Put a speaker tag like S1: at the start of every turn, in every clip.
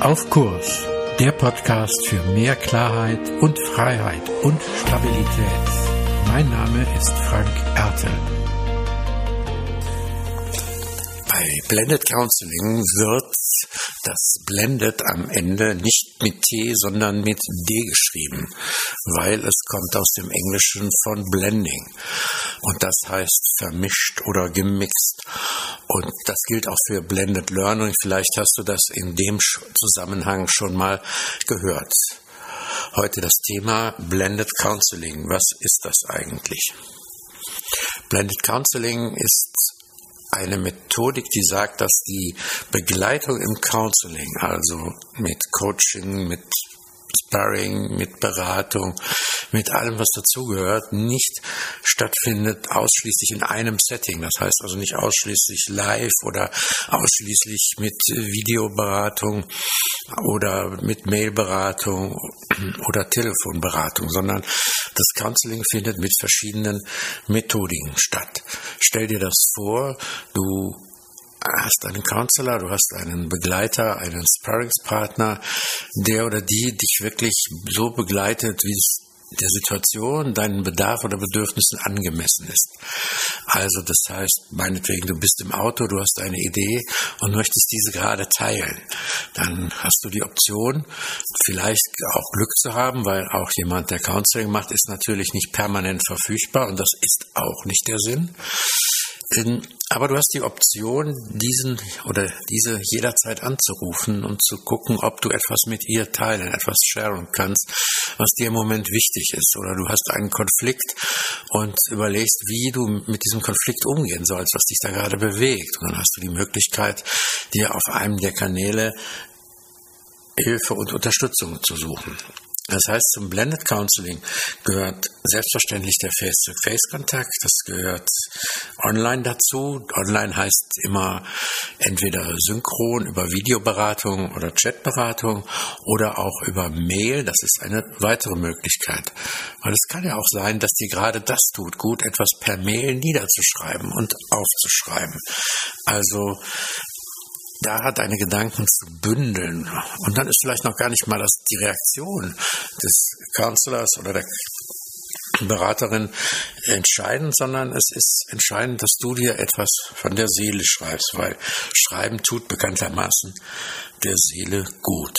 S1: Auf Kurs, der Podcast für mehr Klarheit und Freiheit und Stabilität. Mein Name ist Frank Ertel. Bei Blended Counseling wird das Blended am Ende nicht mit T, sondern mit D geschrieben, weil es kommt aus dem Englischen von Blending. Und das heißt vermischt oder gemixt. Und das gilt auch für Blended Learning. Vielleicht hast du das in dem Zusammenhang schon mal gehört. Heute das Thema Blended Counseling. Was ist das eigentlich? Blended Counseling ist eine Methodik, die sagt, dass die Begleitung im Counseling, also mit Coaching, mit Sparring, mit Beratung, mit allem, was dazugehört, nicht stattfindet ausschließlich in einem Setting. Das heißt also nicht ausschließlich live oder ausschließlich mit Videoberatung oder mit Mailberatung oder Telefonberatung, sondern das Counseling findet mit verschiedenen Methodiken statt. Stell dir das vor, du hast einen Counselor, du hast einen Begleiter, einen Sparringspartner, der oder die dich wirklich so begleitet, wie es der Situation, deinen Bedarf oder Bedürfnissen angemessen ist. Also das heißt, meinetwegen, du bist im Auto, du hast eine Idee und möchtest diese gerade teilen. Dann hast du die Option, vielleicht auch Glück zu haben, weil auch jemand, der Counseling macht, ist natürlich nicht permanent verfügbar und das ist auch nicht der Sinn. Aber du hast die Option, diesen oder diese jederzeit anzurufen und zu gucken, ob du etwas mit ihr teilen, etwas sharen kannst, was dir im Moment wichtig ist. Oder du hast einen Konflikt und überlegst, wie du mit diesem Konflikt umgehen sollst, was dich da gerade bewegt. Und dann hast du die Möglichkeit, dir auf einem der Kanäle Hilfe und Unterstützung zu suchen. Das heißt, zum Blended Counseling gehört selbstverständlich der Face-to-Face-Kontakt. Das gehört online dazu. Online heißt immer entweder synchron über Videoberatung oder Chatberatung oder auch über Mail. Das ist eine weitere Möglichkeit. Weil es kann ja auch sein, dass dir gerade das tut, gut etwas per Mail niederzuschreiben und aufzuschreiben. Also da deine Gedanken zu bündeln. Und dann ist vielleicht noch gar nicht mal das, die Reaktion des Counselors oder der Beraterin entscheidend, sondern es ist entscheidend, dass du dir etwas von der Seele schreibst, weil Schreiben tut bekanntermaßen der Seele gut.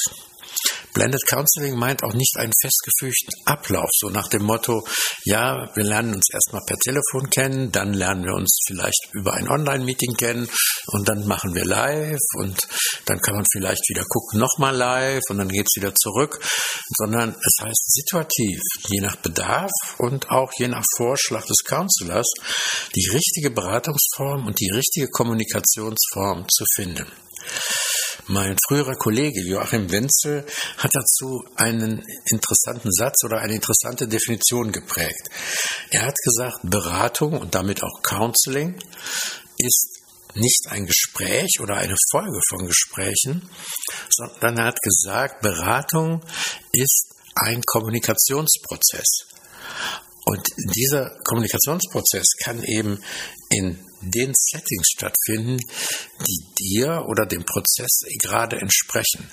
S1: Blended Counseling meint auch nicht einen festgefügten Ablauf, so nach dem Motto, ja, wir lernen uns erstmal per Telefon kennen, dann lernen wir uns vielleicht über ein Online-Meeting kennen und dann machen wir live und dann kann man vielleicht wieder gucken, nochmal live und dann geht's wieder zurück, sondern es heißt situativ, je nach Bedarf und auch je nach Vorschlag des Counselors, die richtige Beratungsform und die richtige Kommunikationsform zu finden. Mein früherer Kollege Joachim Wenzel hat dazu einen interessanten Satz oder eine interessante Definition geprägt. Er hat gesagt, Beratung und damit auch Counseling ist nicht ein Gespräch oder eine Folge von Gesprächen, sondern er hat gesagt, Beratung ist ein Kommunikationsprozess. Und dieser Kommunikationsprozess kann eben in den Settings stattfinden, die dir oder dem Prozess gerade entsprechen.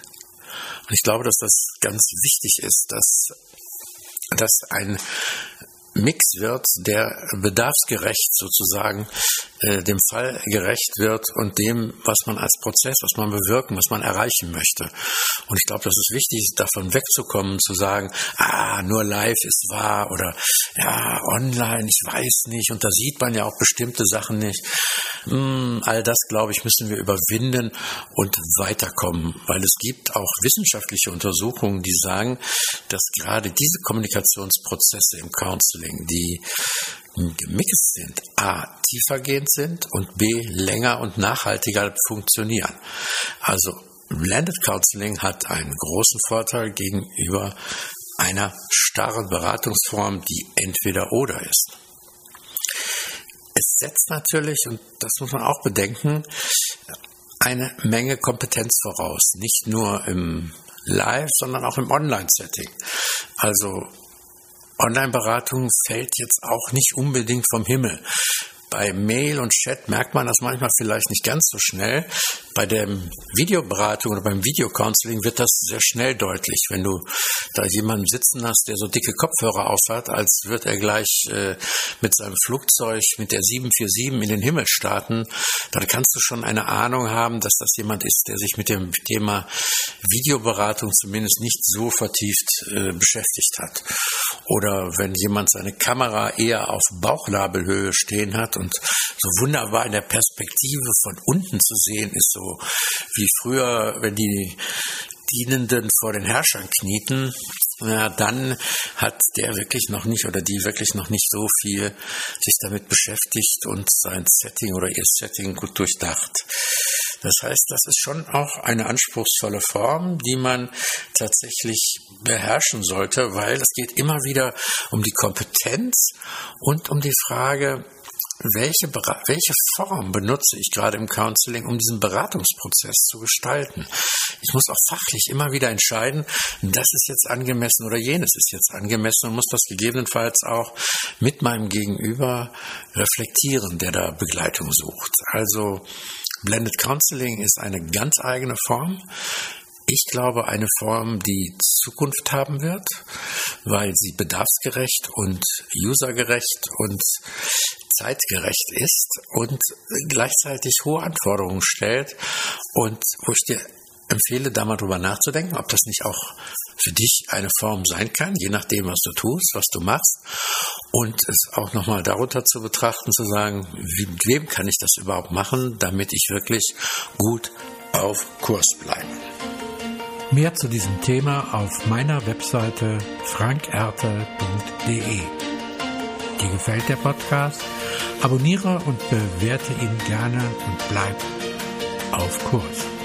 S1: Und ich glaube, dass das ganz wichtig ist, dass, dass ein Mix wird, der bedarfsgerecht sozusagen äh, dem Fall gerecht wird und dem, was man als Prozess, was man bewirken, was man erreichen möchte. Und ich glaube, das ist wichtig, davon wegzukommen, zu sagen, ah, nur live ist wahr oder ja, online, ich weiß nicht und da sieht man ja auch bestimmte Sachen nicht. Hm, all das, glaube ich, müssen wir überwinden und weiterkommen, weil es gibt auch wissenschaftliche Untersuchungen, die sagen, dass gerade diese Kommunikationsprozesse im Counseling, die gemixt sind, a, tiefergehend sind und b, länger und nachhaltiger funktionieren. Also Blended Counseling hat einen großen Vorteil gegenüber einer starren Beratungsform, die entweder oder ist. Es setzt natürlich, und das muss man auch bedenken, eine Menge Kompetenz voraus. Nicht nur im Live, sondern auch im Online-Setting. Also Online-Beratung fällt jetzt auch nicht unbedingt vom Himmel. Bei Mail und Chat merkt man das manchmal vielleicht nicht ganz so schnell. Bei der Videoberatung oder beim Videocounseling wird das sehr schnell deutlich. Wenn du da jemanden sitzen hast, der so dicke Kopfhörer aufhat, als würde er gleich äh, mit seinem Flugzeug mit der 747 in den Himmel starten, dann kannst du schon eine Ahnung haben, dass das jemand ist, der sich mit dem Thema Videoberatung zumindest nicht so vertieft äh, beschäftigt hat. Oder wenn jemand seine Kamera eher auf Bauchnabelhöhe stehen hat und so wunderbar in der Perspektive von unten zu sehen ist, so wie früher, wenn die Dienenden vor den Herrschern knieten, ja, dann hat der wirklich noch nicht oder die wirklich noch nicht so viel sich damit beschäftigt und sein Setting oder ihr Setting gut durchdacht. Das heißt, das ist schon auch eine anspruchsvolle Form, die man tatsächlich beherrschen sollte, weil es geht immer wieder um die Kompetenz und um die Frage, welche, welche Form benutze ich gerade im Counseling, um diesen Beratungsprozess zu gestalten. Ich muss auch fachlich immer wieder entscheiden, das ist jetzt angemessen oder jenes ist jetzt angemessen und muss das gegebenenfalls auch mit meinem Gegenüber reflektieren, der da Begleitung sucht. Also Blended Counseling ist eine ganz eigene Form. Ich glaube, eine Form, die Zukunft haben wird, weil sie bedarfsgerecht und usergerecht und zeitgerecht ist und gleichzeitig hohe Anforderungen stellt und wo ich dir empfehle, da mal drüber nachzudenken, ob das nicht auch für dich eine Form sein kann, je nachdem, was du tust, was du machst. Und es auch nochmal darunter zu betrachten, zu sagen, mit wem kann ich das überhaupt machen, damit ich wirklich gut auf Kurs bleibe.
S2: Mehr zu diesem Thema auf meiner Webseite frankerte.de. Dir gefällt der Podcast? Abonniere und bewerte ihn gerne und bleib auf Kurs.